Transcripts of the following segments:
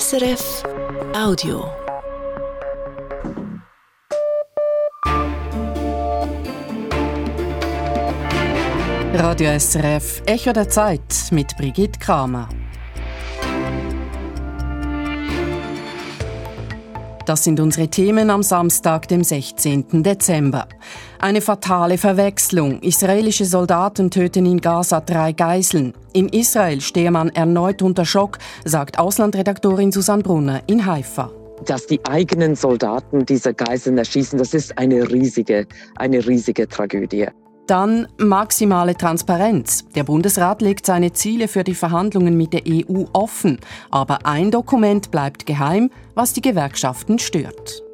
SRF Audio. Radio SRF Echo der Zeit mit Brigitte Kramer. Das sind unsere Themen am Samstag, dem 16. Dezember. Eine fatale Verwechslung. Israelische Soldaten töten in Gaza drei Geiseln. In Israel stehe man erneut unter Schock, sagt Auslandredaktorin Susanne Brunner in Haifa dass die eigenen Soldaten diese Geiseln erschießen, das ist eine riesige, eine riesige Tragödie. Dann maximale Transparenz. Der Bundesrat legt seine Ziele für die Verhandlungen mit der EU offen, aber ein Dokument bleibt geheim, was die Gewerkschaften stört.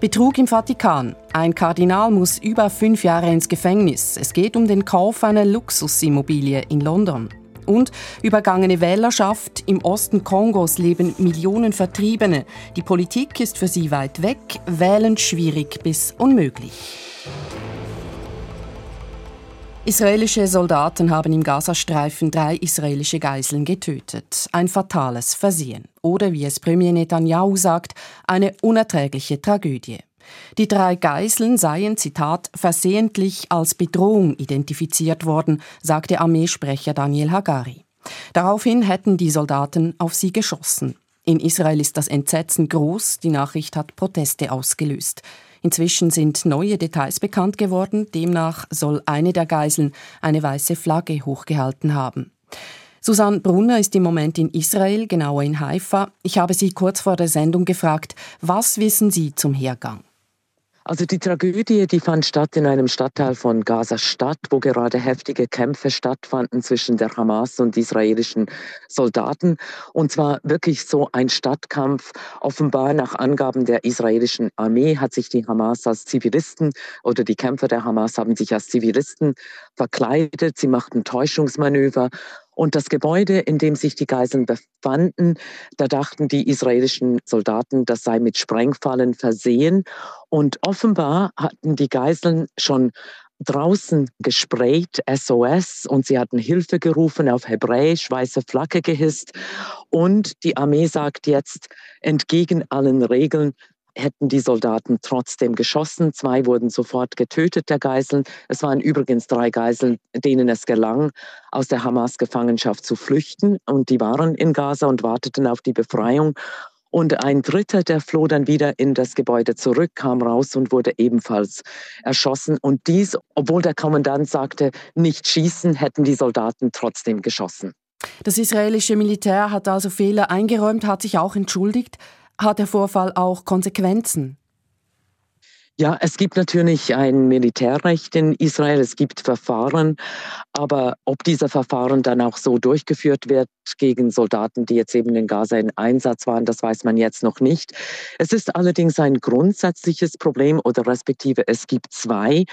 Betrug im Vatikan. Ein Kardinal muss über fünf Jahre ins Gefängnis. Es geht um den Kauf einer Luxusimmobilie in London. Und übergangene Wählerschaft. Im Osten Kongos leben Millionen Vertriebene. Die Politik ist für sie weit weg, wählen schwierig bis unmöglich. Israelische Soldaten haben im Gazastreifen drei israelische Geiseln getötet. Ein fatales Versehen. Oder wie es Premier Netanyahu sagt, eine unerträgliche Tragödie. Die drei Geiseln seien, Zitat, versehentlich als Bedrohung identifiziert worden, sagte Armeesprecher Daniel Hagari. Daraufhin hätten die Soldaten auf sie geschossen. In Israel ist das Entsetzen groß, die Nachricht hat Proteste ausgelöst. Inzwischen sind neue Details bekannt geworden. Demnach soll eine der Geiseln eine weiße Flagge hochgehalten haben. Susanne Brunner ist im Moment in Israel, genauer in Haifa. Ich habe sie kurz vor der Sendung gefragt, was wissen Sie zum Hergang? Also die Tragödie, die fand statt in einem Stadtteil von Gaza-Stadt, wo gerade heftige Kämpfe stattfanden zwischen der Hamas und israelischen Soldaten. Und zwar wirklich so ein Stadtkampf. Offenbar nach Angaben der israelischen Armee hat sich die Hamas als Zivilisten oder die Kämpfer der Hamas haben sich als Zivilisten verkleidet. Sie machten Täuschungsmanöver und das Gebäude, in dem sich die Geiseln befanden, da dachten die israelischen Soldaten, das sei mit Sprengfallen versehen. Und offenbar hatten die Geiseln schon draußen gesprayt, SOS, und sie hatten Hilfe gerufen auf Hebräisch, weiße Flagge gehisst. Und die Armee sagt jetzt, entgegen allen Regeln, hätten die Soldaten trotzdem geschossen. Zwei wurden sofort getötet, der Geiseln. Es waren übrigens drei Geiseln, denen es gelang, aus der Hamas-Gefangenschaft zu flüchten. Und die waren in Gaza und warteten auf die Befreiung. Und ein Dritter, der floh dann wieder in das Gebäude zurück, kam raus und wurde ebenfalls erschossen. Und dies, obwohl der Kommandant sagte, nicht schießen, hätten die Soldaten trotzdem geschossen. Das israelische Militär hat also Fehler eingeräumt, hat sich auch entschuldigt. Hat der Vorfall auch Konsequenzen? Ja, es gibt natürlich ein Militärrecht in Israel, es gibt Verfahren, aber ob diese Verfahren dann auch so durchgeführt wird gegen Soldaten, die jetzt eben in Gaza in Einsatz waren, das weiß man jetzt noch nicht. Es ist allerdings ein grundsätzliches Problem oder respektive es gibt zwei.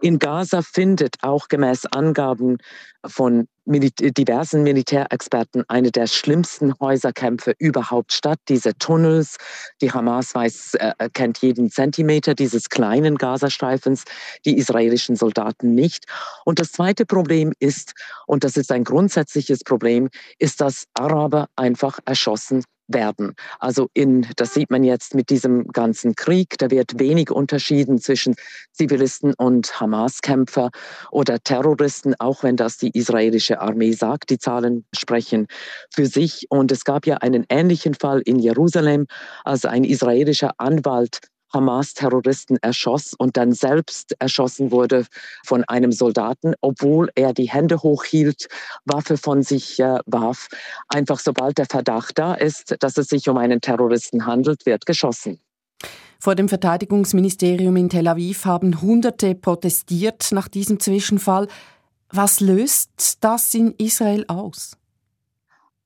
In Gaza findet auch gemäß Angaben von diversen Militärexperten eine der schlimmsten Häuserkämpfe überhaupt statt. Diese Tunnels, die Hamas weiß, äh, kennt jeden Zentimeter dieses kleinen Gazastreifens, die israelischen Soldaten nicht. Und das zweite Problem ist, und das ist ein grundsätzliches Problem, ist, dass Araber einfach erschossen werden. Also in, das sieht man jetzt mit diesem ganzen Krieg, da wird wenig unterschieden zwischen Zivilisten und Hamas-Kämpfer oder Terroristen, auch wenn das die israelische Armee sagt. Die Zahlen sprechen für sich. Und es gab ja einen ähnlichen Fall in Jerusalem, als ein israelischer Anwalt Hamas-Terroristen erschoss und dann selbst erschossen wurde von einem Soldaten, obwohl er die Hände hochhielt, Waffe von sich äh, warf. Einfach sobald der Verdacht da ist, dass es sich um einen Terroristen handelt, wird geschossen. Vor dem Verteidigungsministerium in Tel Aviv haben Hunderte protestiert nach diesem Zwischenfall. Was löst das in Israel aus?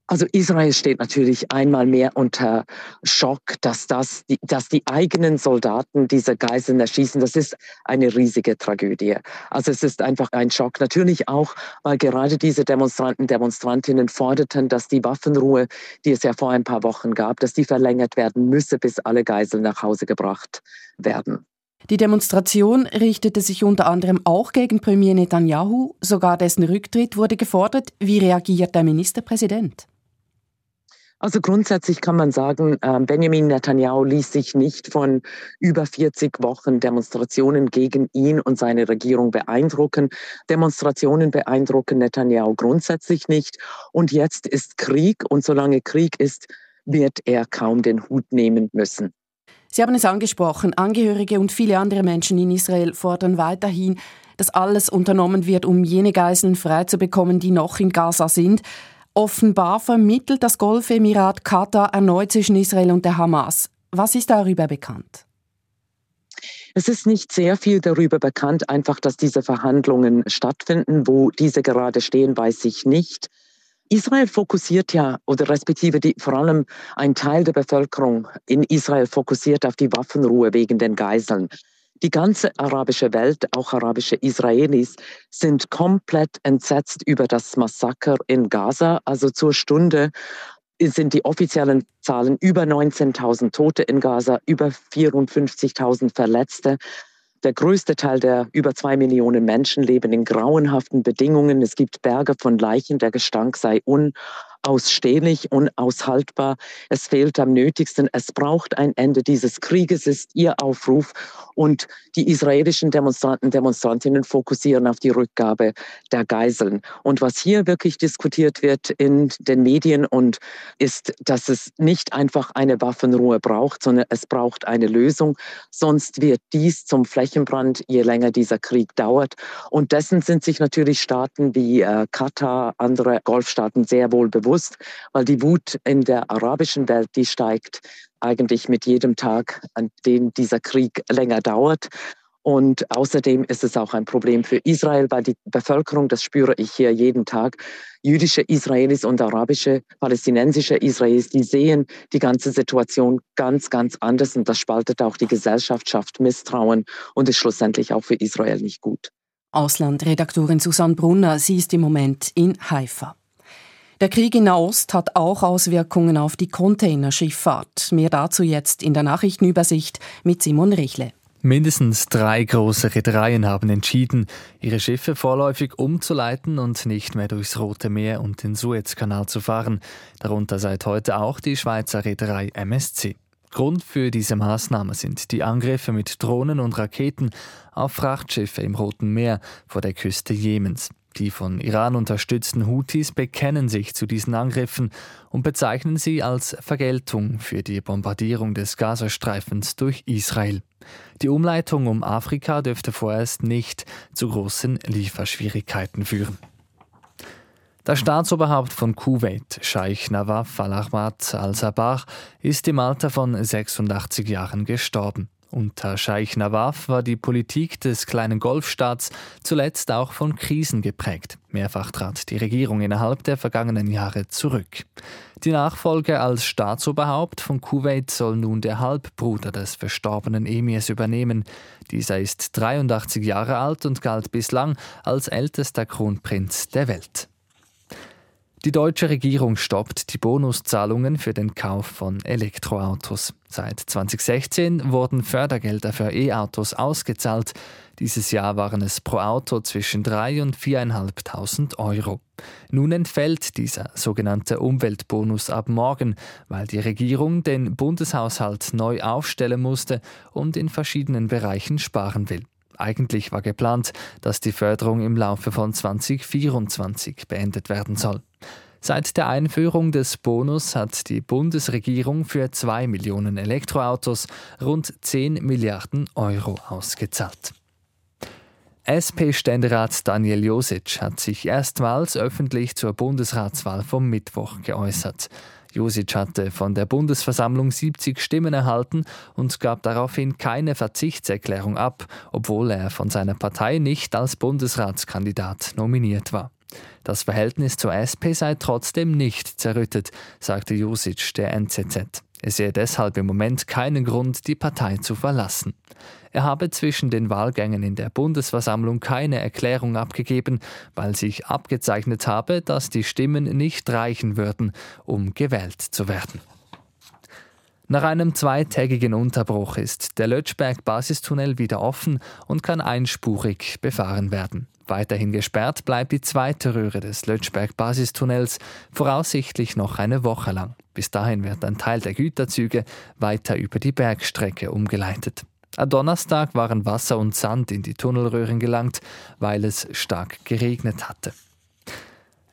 Also Israel steht natürlich einmal mehr unter Schock, dass, das, dass die eigenen Soldaten diese Geiseln erschießen. Das ist eine riesige Tragödie. Also es ist einfach ein Schock. Natürlich auch, weil gerade diese Demonstranten, Demonstrantinnen forderten, dass die Waffenruhe, die es ja vor ein paar Wochen gab, dass die verlängert werden müsse, bis alle Geiseln nach Hause gebracht werden. Die Demonstration richtete sich unter anderem auch gegen Premier Netanyahu, sogar dessen Rücktritt wurde gefordert. Wie reagiert der Ministerpräsident? Also grundsätzlich kann man sagen, ähm, Benjamin Netanyahu ließ sich nicht von über 40 Wochen Demonstrationen gegen ihn und seine Regierung beeindrucken. Demonstrationen beeindrucken Netanyahu grundsätzlich nicht. Und jetzt ist Krieg und solange Krieg ist, wird er kaum den Hut nehmen müssen. Sie haben es angesprochen, Angehörige und viele andere Menschen in Israel fordern weiterhin, dass alles unternommen wird, um jene Geiseln freizubekommen, die noch in Gaza sind. Offenbar vermittelt das Golfemirat Katar erneut zwischen Israel und der Hamas. Was ist darüber bekannt? Es ist nicht sehr viel darüber bekannt, einfach, dass diese Verhandlungen stattfinden. Wo diese gerade stehen, weiß ich nicht. Israel fokussiert ja, oder respektive die, vor allem ein Teil der Bevölkerung in Israel fokussiert auf die Waffenruhe wegen den Geiseln. Die ganze arabische Welt, auch arabische Israelis, sind komplett entsetzt über das Massaker in Gaza. Also zur Stunde sind die offiziellen Zahlen über 19.000 Tote in Gaza, über 54.000 Verletzte. Der größte Teil der über zwei Millionen Menschen leben in grauenhaften Bedingungen. Es gibt Berge von Leichen. Der Gestank sei un unausstehlich, unaushaltbar. Es fehlt am nötigsten. Es braucht ein Ende dieses Krieges, ist ihr Aufruf. Und die israelischen Demonstranten, Demonstrantinnen fokussieren auf die Rückgabe der Geiseln. Und was hier wirklich diskutiert wird in den Medien und ist, dass es nicht einfach eine Waffenruhe braucht, sondern es braucht eine Lösung. Sonst wird dies zum Flächenbrand, je länger dieser Krieg dauert. Und dessen sind sich natürlich Staaten wie äh, Katar, andere Golfstaaten sehr wohl bewusst bewusst, weil die Wut in der arabischen Welt, die steigt eigentlich mit jedem Tag, an dem dieser Krieg länger dauert. Und außerdem ist es auch ein Problem für Israel, weil die Bevölkerung, das spüre ich hier jeden Tag, jüdische Israelis und arabische, palästinensische Israelis, die sehen die ganze Situation ganz, ganz anders und das spaltet auch die Gesellschaft, schafft Misstrauen und ist schlussendlich auch für Israel nicht gut. Auslandredaktorin Susanne Brunner, sie ist im Moment in Haifa. Der Krieg in Nahost hat auch Auswirkungen auf die Containerschifffahrt. Mehr dazu jetzt in der Nachrichtenübersicht mit Simon Richle. Mindestens drei große Reedereien haben entschieden, ihre Schiffe vorläufig umzuleiten und nicht mehr durchs Rote Meer und den Suezkanal zu fahren. Darunter seit heute auch die Schweizer Reederei MSC. Grund für diese Maßnahme sind die Angriffe mit Drohnen und Raketen auf Frachtschiffe im Roten Meer vor der Küste Jemens. Die von Iran unterstützten Houthis bekennen sich zu diesen Angriffen und bezeichnen sie als Vergeltung für die Bombardierung des Gazastreifens durch Israel. Die Umleitung um Afrika dürfte vorerst nicht zu großen Lieferschwierigkeiten führen. Das Staatsoberhaupt von Kuwait, Scheich Nawaf al-Ahmad al-Sabah, ist im Alter von 86 Jahren gestorben. Unter Scheich Nawaf war die Politik des kleinen Golfstaats zuletzt auch von Krisen geprägt. Mehrfach trat die Regierung innerhalb der vergangenen Jahre zurück. Die Nachfolge als Staatsoberhaupt von Kuwait soll nun der Halbbruder des verstorbenen Emirs übernehmen. Dieser ist 83 Jahre alt und galt bislang als ältester Kronprinz der Welt. Die deutsche Regierung stoppt die Bonuszahlungen für den Kauf von Elektroautos. Seit 2016 wurden Fördergelder für E-Autos ausgezahlt. Dieses Jahr waren es pro Auto zwischen 3.000 und 4.500 Euro. Nun entfällt dieser sogenannte Umweltbonus ab morgen, weil die Regierung den Bundeshaushalt neu aufstellen musste und in verschiedenen Bereichen sparen will. Eigentlich war geplant, dass die Förderung im Laufe von 2024 beendet werden soll. Seit der Einführung des Bonus hat die Bundesregierung für zwei Millionen Elektroautos rund 10 Milliarden Euro ausgezahlt. SP-Ständerat Daniel Josic hat sich erstmals öffentlich zur Bundesratswahl vom Mittwoch geäußert. Josic hatte von der Bundesversammlung 70 Stimmen erhalten und gab daraufhin keine Verzichtserklärung ab, obwohl er von seiner Partei nicht als Bundesratskandidat nominiert war. Das Verhältnis zur SP sei trotzdem nicht zerrüttet, sagte Josic der NZZ. Er sehe deshalb im Moment keinen Grund, die Partei zu verlassen. Er habe zwischen den Wahlgängen in der Bundesversammlung keine Erklärung abgegeben, weil sich abgezeichnet habe, dass die Stimmen nicht reichen würden, um gewählt zu werden. Nach einem zweitägigen Unterbruch ist der Lötschberg-Basistunnel wieder offen und kann einspurig befahren werden. Weiterhin gesperrt bleibt die zweite Röhre des Lötschberg-Basistunnels, voraussichtlich noch eine Woche lang. Bis dahin wird ein Teil der Güterzüge weiter über die Bergstrecke umgeleitet. Am Donnerstag waren Wasser und Sand in die Tunnelröhren gelangt, weil es stark geregnet hatte.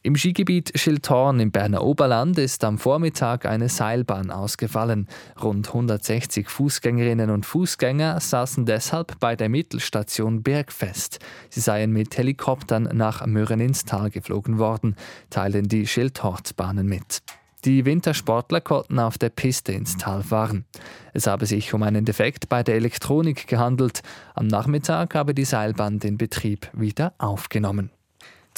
Im Skigebiet Schilthorn im Berner Oberland ist am Vormittag eine Seilbahn ausgefallen. Rund 160 Fußgängerinnen und Fußgänger saßen deshalb bei der Mittelstation Bergfest. Sie seien mit Helikoptern nach Mürren ins Tal geflogen worden, teilen die Schildhortbahnen mit. Die Wintersportler konnten auf der Piste ins Tal fahren. Es habe sich um einen Defekt bei der Elektronik gehandelt. Am Nachmittag habe die Seilbahn den Betrieb wieder aufgenommen.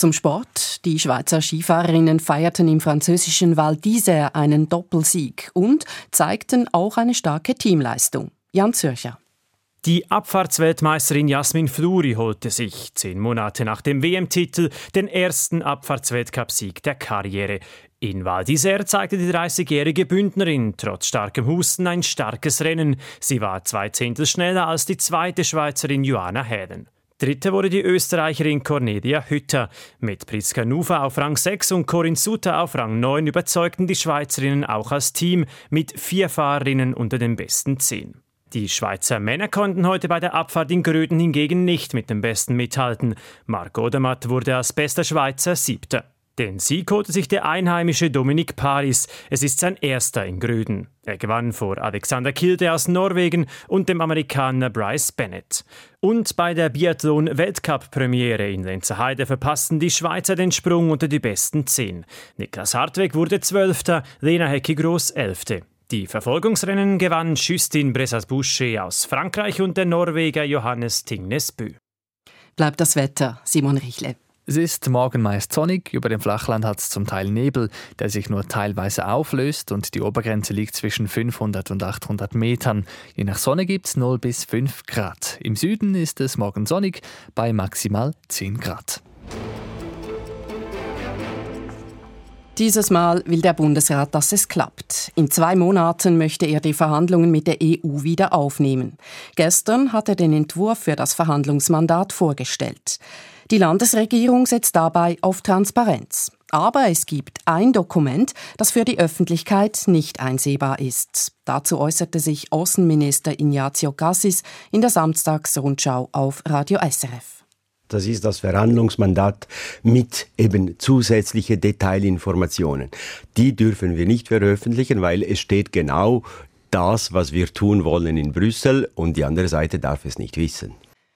Zum Sport. Die Schweizer Skifahrerinnen feierten im französischen Val d'Isère einen Doppelsieg und zeigten auch eine starke Teamleistung. Jan Zürcher. Die Abfahrtsweltmeisterin Jasmin Fluri holte sich zehn Monate nach dem WM-Titel den ersten Abfahrtsweltcupsieg der Karriere. In Val d'Isère zeigte die 30-jährige Bündnerin trotz starkem Husten ein starkes Rennen. Sie war zwei Zehntel schneller als die zweite Schweizerin Joanna Häden. Dritte wurde die Österreicherin Cornelia Hütter. Mit Priska Nuva auf Rang 6 und Corinne Sutter auf Rang 9 überzeugten die Schweizerinnen auch als Team mit vier Fahrerinnen unter den besten zehn. Die Schweizer Männer konnten heute bei der Abfahrt in Gröden hingegen nicht mit dem Besten mithalten. Marc Odermatt wurde als bester Schweizer Siebter. Den Sieg holte sich der einheimische Dominik Paris. Es ist sein erster in Gröden. Er gewann vor Alexander Kilde aus Norwegen und dem Amerikaner Bryce Bennett. Und bei der Biathlon-Weltcup-Premiere in Lenzerheide verpassten die Schweizer den Sprung unter die besten zehn. Niklas Hartweg wurde Zwölfter, Lena Hecki-Groß Elfte. Die Verfolgungsrennen gewann Justin Bressas-Boucher aus Frankreich und der Norweger Johannes Tingnesbø. Bleibt das Wetter, Simon Richle. Es ist morgen meist sonnig, über dem Flachland hat es zum Teil Nebel, der sich nur teilweise auflöst und die Obergrenze liegt zwischen 500 und 800 Metern. Je nach Sonne gibt es 0 bis 5 Grad. Im Süden ist es morgen sonnig bei maximal 10 Grad. Dieses Mal will der Bundesrat, dass es klappt. In zwei Monaten möchte er die Verhandlungen mit der EU wieder aufnehmen. Gestern hat er den Entwurf für das Verhandlungsmandat vorgestellt. Die Landesregierung setzt dabei auf Transparenz. Aber es gibt ein Dokument, das für die Öffentlichkeit nicht einsehbar ist. Dazu äußerte sich Außenminister Ignazio Cassis in der Samstagsrundschau auf Radio SRF. Das ist das Verhandlungsmandat mit eben zusätzliche Detailinformationen. Die dürfen wir nicht veröffentlichen, weil es steht genau das, was wir tun wollen in Brüssel und die andere Seite darf es nicht wissen.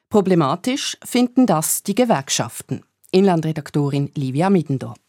Problematisch finden das die Gewerkschaften. Inlandredaktorin Livia Middendorp.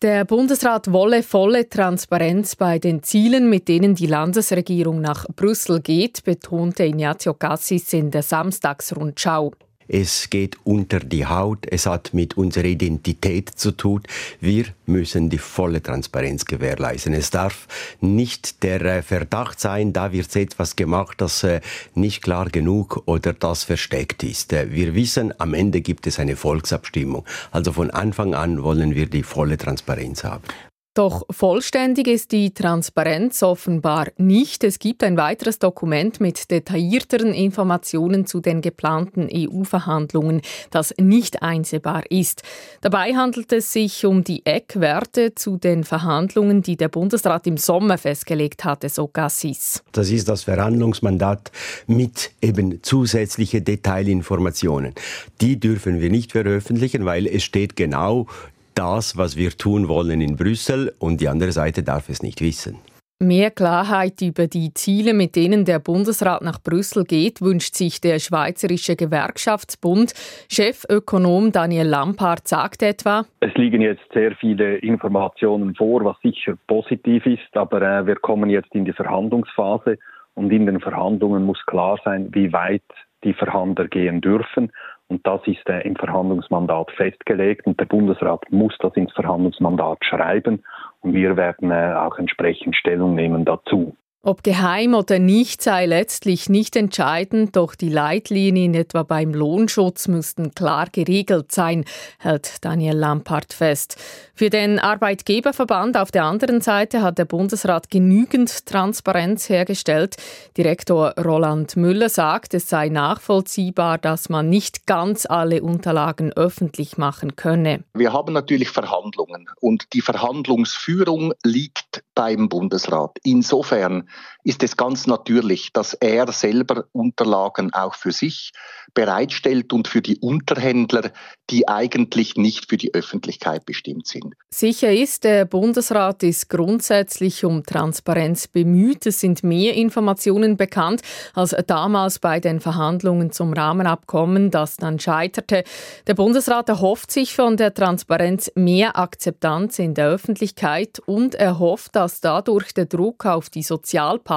Der Bundesrat wolle volle Transparenz bei den Zielen, mit denen die Landesregierung nach Brüssel geht, betonte Ignazio Cassis in der Samstagsrundschau. Es geht unter die Haut, es hat mit unserer Identität zu tun. Wir müssen die volle Transparenz gewährleisten. Es darf nicht der äh, Verdacht sein, da wird etwas gemacht, das äh, nicht klar genug oder das versteckt ist. Äh, wir wissen, am Ende gibt es eine Volksabstimmung. Also von Anfang an wollen wir die volle Transparenz haben. Doch vollständig ist die Transparenz offenbar nicht. Es gibt ein weiteres Dokument mit detaillierteren Informationen zu den geplanten EU-Verhandlungen, das nicht einsehbar ist. Dabei handelt es sich um die Eckwerte zu den Verhandlungen, die der Bundesrat im Sommer festgelegt hatte, so Gassis. Das ist das Verhandlungsmandat mit eben zusätzliche Detailinformationen. Die dürfen wir nicht veröffentlichen, weil es steht genau das, was wir tun wollen in Brüssel und die andere Seite darf es nicht wissen. Mehr Klarheit über die Ziele, mit denen der Bundesrat nach Brüssel geht, wünscht sich der Schweizerische Gewerkschaftsbund. Chefökonom Daniel Lampard sagt etwa, es liegen jetzt sehr viele Informationen vor, was sicher positiv ist, aber äh, wir kommen jetzt in die Verhandlungsphase und in den Verhandlungen muss klar sein, wie weit die Verhandler gehen dürfen. Und das ist äh, im Verhandlungsmandat festgelegt und der Bundesrat muss das ins Verhandlungsmandat schreiben und wir werden äh, auch entsprechend Stellung nehmen dazu. Ob geheim oder nicht sei letztlich nicht entscheidend, doch die Leitlinien etwa beim Lohnschutz müssten klar geregelt sein, hält Daniel Lampard fest. Für den Arbeitgeberverband auf der anderen Seite hat der Bundesrat genügend Transparenz hergestellt. Direktor Roland Müller sagt, es sei nachvollziehbar, dass man nicht ganz alle Unterlagen öffentlich machen könne. Wir haben natürlich Verhandlungen und die Verhandlungsführung liegt beim Bundesrat. Insofern ist es ganz natürlich, dass er selber Unterlagen auch für sich bereitstellt und für die Unterhändler, die eigentlich nicht für die Öffentlichkeit bestimmt sind. Sicher ist, der Bundesrat ist grundsätzlich um Transparenz bemüht. Es sind mehr Informationen bekannt als damals bei den Verhandlungen zum Rahmenabkommen, das dann scheiterte. Der Bundesrat erhofft sich von der Transparenz mehr Akzeptanz in der Öffentlichkeit und erhofft, dass dadurch der Druck auf die Sozialpartner,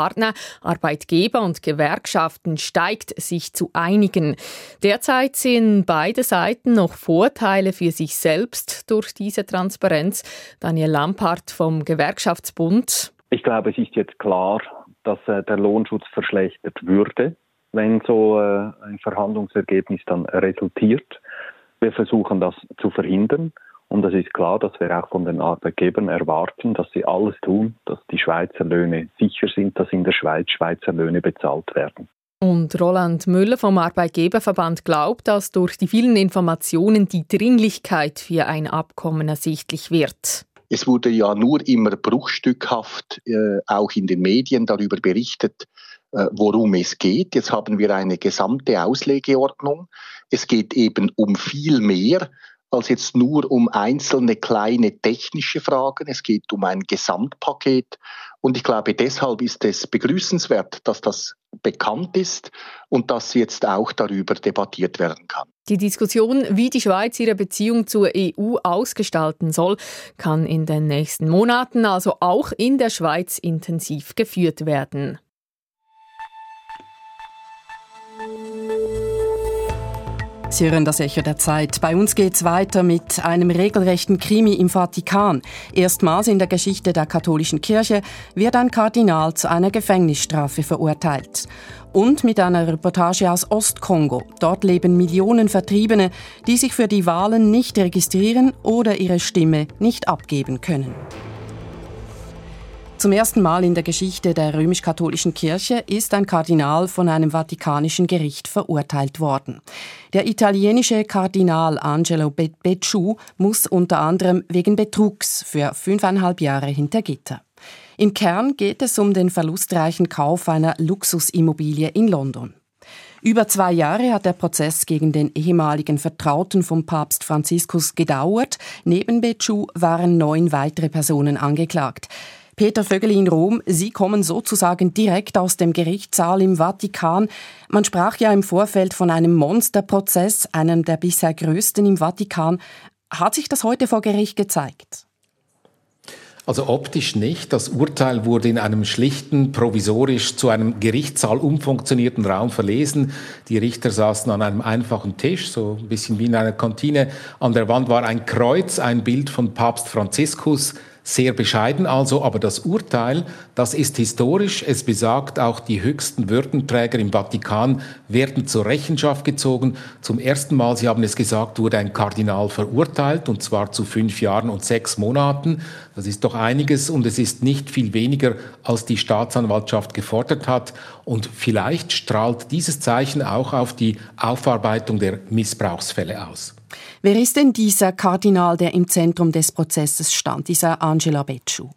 Arbeitgeber und Gewerkschaften steigt, sich zu einigen. Derzeit sehen beide Seiten noch Vorteile für sich selbst durch diese Transparenz. Daniel Lampard vom Gewerkschaftsbund. Ich glaube, es ist jetzt klar, dass äh, der Lohnschutz verschlechtert würde, wenn so äh, ein Verhandlungsergebnis dann resultiert. Wir versuchen das zu verhindern. Und es ist klar, dass wir auch von den Arbeitgebern erwarten, dass sie alles tun, dass die Schweizer Löhne sicher sind, dass in der Schweiz Schweizer Löhne bezahlt werden. Und Roland Müller vom Arbeitgeberverband glaubt, dass durch die vielen Informationen die Dringlichkeit für ein Abkommen ersichtlich wird. Es wurde ja nur immer bruchstückhaft äh, auch in den Medien darüber berichtet, äh, worum es geht. Jetzt haben wir eine gesamte Auslegeordnung. Es geht eben um viel mehr als jetzt nur um einzelne kleine technische Fragen. Es geht um ein Gesamtpaket. Und ich glaube, deshalb ist es begrüßenswert, dass das bekannt ist und dass jetzt auch darüber debattiert werden kann. Die Diskussion, wie die Schweiz ihre Beziehung zur EU ausgestalten soll, kann in den nächsten Monaten also auch in der Schweiz intensiv geführt werden. Sie hören das Echo der Zeit. Bei uns geht's weiter mit einem regelrechten Krimi im Vatikan. Erstmals in der Geschichte der katholischen Kirche wird ein Kardinal zu einer Gefängnisstrafe verurteilt. Und mit einer Reportage aus Ostkongo. Dort leben Millionen Vertriebene, die sich für die Wahlen nicht registrieren oder ihre Stimme nicht abgeben können. Zum ersten Mal in der Geschichte der römisch-katholischen Kirche ist ein Kardinal von einem vatikanischen Gericht verurteilt worden. Der italienische Kardinal Angelo Becciu muss unter anderem wegen Betrugs für fünfeinhalb Jahre hinter Gitter. Im Kern geht es um den verlustreichen Kauf einer Luxusimmobilie in London. Über zwei Jahre hat der Prozess gegen den ehemaligen Vertrauten vom Papst Franziskus gedauert. Neben Becciu waren neun weitere Personen angeklagt. Peter Vögel in Rom, Sie kommen sozusagen direkt aus dem Gerichtssaal im Vatikan. Man sprach ja im Vorfeld von einem Monsterprozess, einem der bisher größten im Vatikan. Hat sich das heute vor Gericht gezeigt? Also optisch nicht. Das Urteil wurde in einem schlichten, provisorisch zu einem Gerichtssaal umfunktionierten Raum verlesen. Die Richter saßen an einem einfachen Tisch, so ein bisschen wie in einer Kantine. An der Wand war ein Kreuz, ein Bild von Papst Franziskus sehr bescheiden also, aber das Urteil, das ist historisch. Es besagt, auch die höchsten Würdenträger im Vatikan werden zur Rechenschaft gezogen. Zum ersten Mal, Sie haben es gesagt, wurde ein Kardinal verurteilt, und zwar zu fünf Jahren und sechs Monaten. Das ist doch einiges und es ist nicht viel weniger, als die Staatsanwaltschaft gefordert hat. Und vielleicht strahlt dieses Zeichen auch auf die Aufarbeitung der Missbrauchsfälle aus. Wer ist denn dieser Kardinal, der im Zentrum des Prozesses stand, dieser Angela Becciu?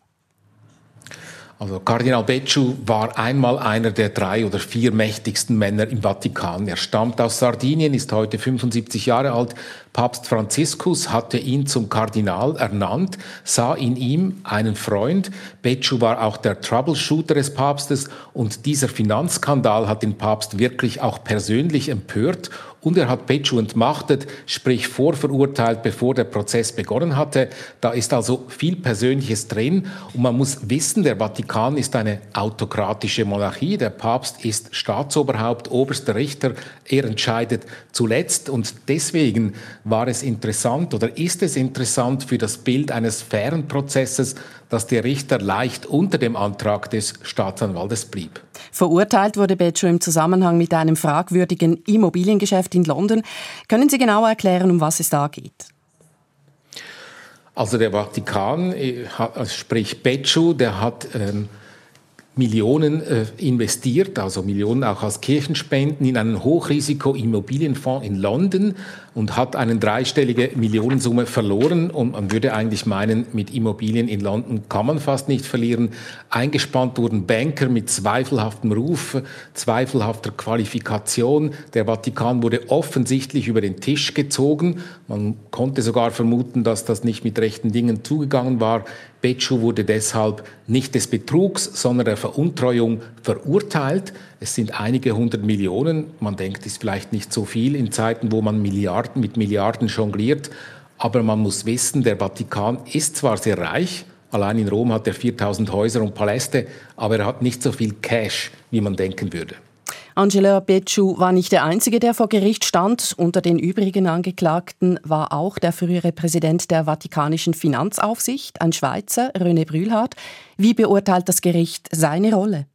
Also Kardinal Becciu war einmal einer der drei oder vier mächtigsten Männer im Vatikan. Er stammt aus Sardinien, ist heute 75 Jahre alt. Papst Franziskus hatte ihn zum Kardinal ernannt, sah in ihm einen Freund. Becciu war auch der Troubleshooter des Papstes und dieser Finanzskandal hat den Papst wirklich auch persönlich empört und er hat Pechu entmachtet, sprich vorverurteilt, bevor der Prozess begonnen hatte. Da ist also viel Persönliches drin und man muss wissen, der Vatikan ist eine autokratische Monarchie, der Papst ist Staatsoberhaupt, oberster Richter, er entscheidet zuletzt und deswegen war es interessant oder ist es interessant für das Bild eines fairen Prozesses, dass der Richter leicht unter dem Antrag des Staatsanwaltes blieb. Verurteilt wurde Beccio im Zusammenhang mit einem fragwürdigen Immobiliengeschäft in London. Können Sie genauer erklären, um was es da geht? Also der Vatikan, äh, sprich Becciu, der hat ähm, Millionen äh, investiert, also Millionen auch als Kirchenspenden in einen Hochrisiko-Immobilienfonds in London und hat eine dreistellige Millionensumme verloren. Und man würde eigentlich meinen, mit Immobilien in London kann man fast nicht verlieren. Eingespannt wurden Banker mit zweifelhaftem Ruf, zweifelhafter Qualifikation. Der Vatikan wurde offensichtlich über den Tisch gezogen. Man konnte sogar vermuten, dass das nicht mit rechten Dingen zugegangen war. Becciu wurde deshalb nicht des Betrugs, sondern der Veruntreuung verurteilt. Es sind einige hundert Millionen. Man denkt, ist vielleicht nicht so viel in Zeiten, wo man Milliarden mit Milliarden jongliert. Aber man muss wissen, der Vatikan ist zwar sehr reich, allein in Rom hat er 4000 Häuser und Paläste, aber er hat nicht so viel Cash, wie man denken würde. Angela Becciu war nicht der Einzige, der vor Gericht stand. Unter den übrigen Angeklagten war auch der frühere Präsident der Vatikanischen Finanzaufsicht, ein Schweizer, René Brühlhardt. Wie beurteilt das Gericht seine Rolle?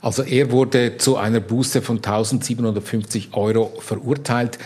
Also er wurde zu einer Buße von 1750 Euro verurteilt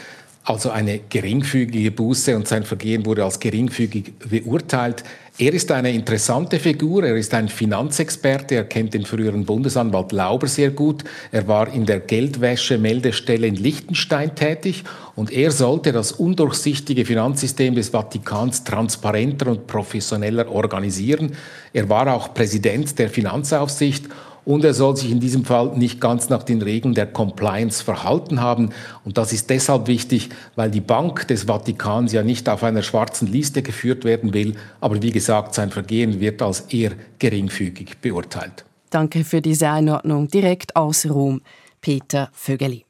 also eine geringfügige Buße und sein Vergehen wurde als geringfügig beurteilt. Er ist eine interessante Figur, er ist ein Finanzexperte, er kennt den früheren Bundesanwalt Lauber sehr gut, er war in der Geldwäsche-Meldestelle in Liechtenstein tätig und er sollte das undurchsichtige Finanzsystem des Vatikans transparenter und professioneller organisieren. Er war auch Präsident der Finanzaufsicht und er soll sich in diesem Fall nicht ganz nach den Regeln der Compliance verhalten haben. Und das ist deshalb wichtig, weil die Bank des Vatikans ja nicht auf einer schwarzen Liste geführt werden will. Aber wie gesagt, sein Vergehen wird als eher geringfügig beurteilt. Danke für diese Einordnung direkt aus Rom, Peter Vögeli.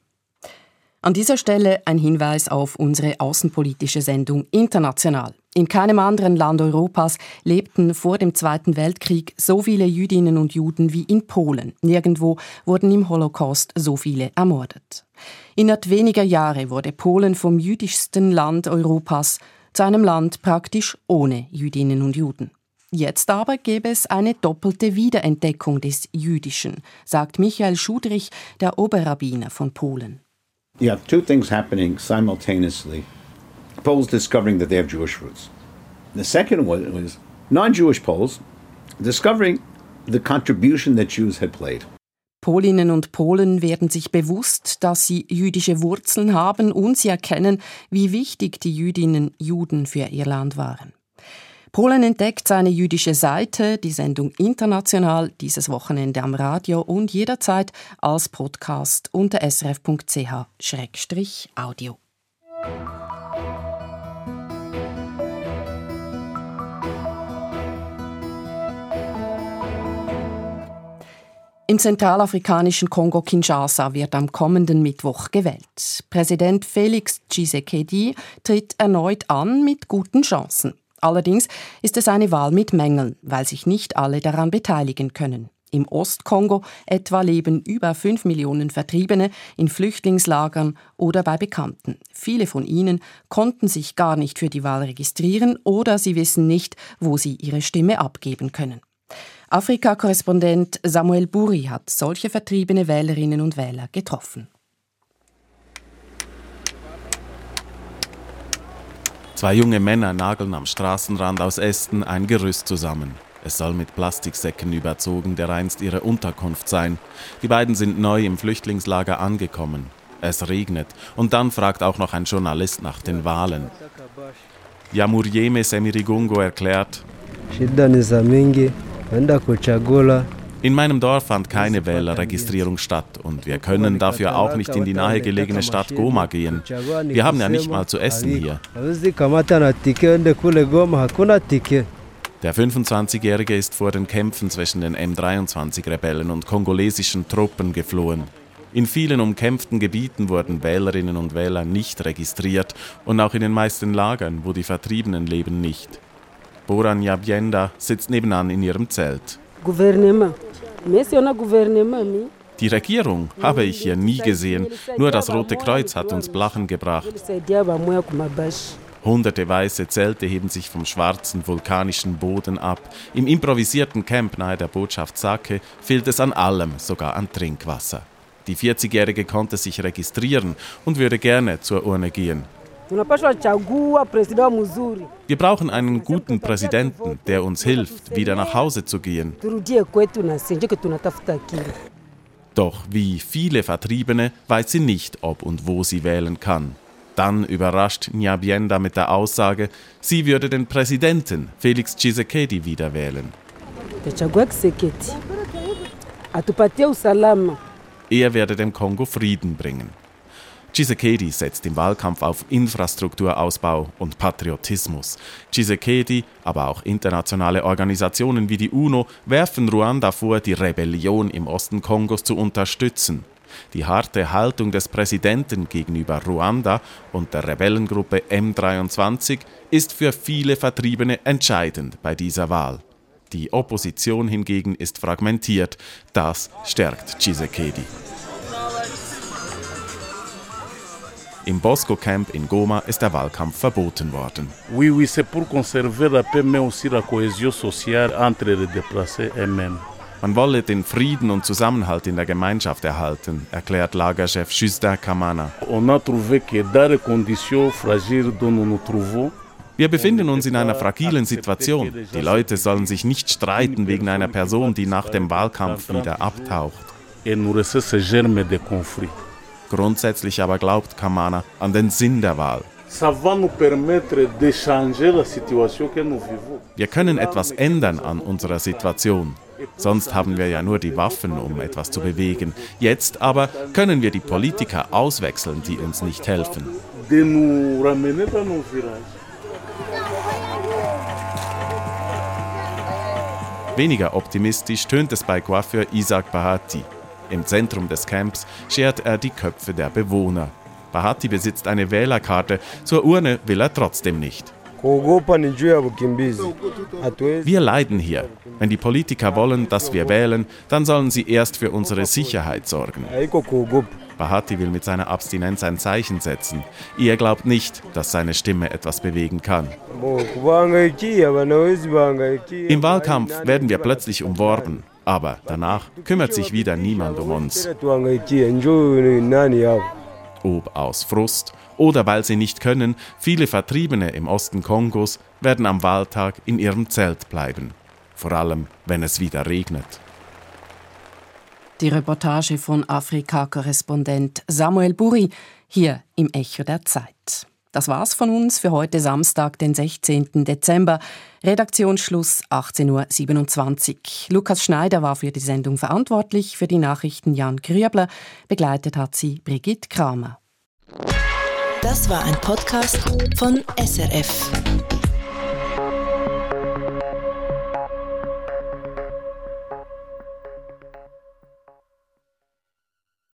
An dieser Stelle ein Hinweis auf unsere außenpolitische Sendung International. In keinem anderen Land Europas lebten vor dem Zweiten Weltkrieg so viele Jüdinnen und Juden wie in Polen. Nirgendwo wurden im Holocaust so viele ermordet. Innerhalb weniger Jahre wurde Polen vom jüdischsten Land Europas zu einem Land praktisch ohne Jüdinnen und Juden. Jetzt aber gäbe es eine doppelte Wiederentdeckung des Jüdischen, sagt Michael Schudrich, der Oberrabbiner von Polen. you have two things happening simultaneously Poles discovering that they have Jewish roots. The second one was non Jewish Poles discovering the contribution that Jews had played. Polinnen und Polen werden sich bewusst, dass sie jüdische Wurzeln haben und sie erkennen, wie wichtig die Jüdinnen Juden für ihr Land waren. Polen entdeckt seine jüdische Seite, die Sendung international, dieses Wochenende am Radio und jederzeit als Podcast unter srf.ch-audio. Im zentralafrikanischen Kongo Kinshasa wird am kommenden Mittwoch gewählt. Präsident Felix Tshisekedi tritt erneut an mit guten Chancen. Allerdings ist es eine Wahl mit Mängeln, weil sich nicht alle daran beteiligen können. Im Ostkongo etwa leben über fünf Millionen Vertriebene in Flüchtlingslagern oder bei Bekannten. Viele von ihnen konnten sich gar nicht für die Wahl registrieren oder sie wissen nicht, wo sie ihre Stimme abgeben können. Afrika-Korrespondent Samuel Buri hat solche vertriebene Wählerinnen und Wähler getroffen. Zwei junge Männer nageln am Straßenrand aus Ästen ein Gerüst zusammen. Es soll mit Plastiksäcken überzogen der einst ihre Unterkunft sein. Die beiden sind neu im Flüchtlingslager angekommen. Es regnet und dann fragt auch noch ein Journalist nach den Wahlen. Yamurieme Semirigungo erklärt, in meinem Dorf fand keine Wählerregistrierung statt und wir können dafür auch nicht in die nahegelegene Stadt Goma gehen. Wir haben ja nicht mal zu essen hier. Der 25-Jährige ist vor den Kämpfen zwischen den M23-Rebellen und kongolesischen Truppen geflohen. In vielen umkämpften Gebieten wurden Wählerinnen und Wähler nicht registriert und auch in den meisten Lagern, wo die Vertriebenen leben, nicht. Boran Yabienda sitzt nebenan in ihrem Zelt. Die Regierung habe ich hier nie gesehen, nur das Rote Kreuz hat uns Blachen gebracht. Hunderte weiße Zelte heben sich vom schwarzen vulkanischen Boden ab. Im improvisierten Camp nahe der Botschaft Sake fehlt es an allem, sogar an Trinkwasser. Die 40-Jährige konnte sich registrieren und würde gerne zur Urne gehen. Wir brauchen einen guten Präsidenten, der uns hilft, wieder nach Hause zu gehen. Doch wie viele Vertriebene weiß sie nicht, ob und wo sie wählen kann. Dann überrascht Nyabienda mit der Aussage, sie würde den Präsidenten Felix Tshisekedi wieder wählen. Er werde dem Kongo Frieden bringen. Tshisekedi setzt im Wahlkampf auf Infrastrukturausbau und Patriotismus. Tshisekedi, aber auch internationale Organisationen wie die UNO werfen Ruanda vor, die Rebellion im Osten Kongos zu unterstützen. Die harte Haltung des Präsidenten gegenüber Ruanda und der Rebellengruppe M23 ist für viele Vertriebene entscheidend bei dieser Wahl. Die Opposition hingegen ist fragmentiert. Das stärkt Tshisekedi. Im Bosco Camp in Goma ist der Wahlkampf verboten worden. Oui, oui, c'est pour conserver la paix, mais aussi la cohésion sociale entre les déplacés eux-mêmes. Man wolle den Frieden und Zusammenhalt in der Gemeinschaft erhalten, erklärt Lagerchef Justin Kamana. Nous nous wir befinden uns in einer fragilen Situation. Die Leute sollen sich nicht streiten wegen einer Person, die nach dem Wahlkampf wieder abtaucht. Grundsätzlich aber glaubt Kamana an den Sinn der Wahl. Wir können etwas ändern an unserer Situation. Sonst haben wir ja nur die Waffen, um etwas zu bewegen. Jetzt aber können wir die Politiker auswechseln, die uns nicht helfen. Weniger optimistisch tönt es bei Coiffeur Isaac Bahati. Im Zentrum des Camps schert er die Köpfe der Bewohner. Bahati besitzt eine Wählerkarte, zur Urne will er trotzdem nicht. Wir leiden hier. Wenn die Politiker wollen, dass wir wählen, dann sollen sie erst für unsere Sicherheit sorgen. Bahati will mit seiner Abstinenz ein Zeichen setzen. Er glaubt nicht, dass seine Stimme etwas bewegen kann. Im Wahlkampf werden wir plötzlich umworben, aber danach kümmert sich wieder niemand um uns. Ob aus Frust oder weil sie nicht können, viele Vertriebene im Osten Kongos werden am Wahltag in ihrem Zelt bleiben, vor allem wenn es wieder regnet. Die Reportage von Afrika-Korrespondent Samuel Buri hier im Echo der Zeit. Das war's von uns für heute Samstag, den 16. Dezember. Redaktionsschluss 18.27 Uhr. Lukas Schneider war für die Sendung verantwortlich, für die Nachrichten Jan Grübler. Begleitet hat sie Brigitte Kramer. Das war ein Podcast von SRF.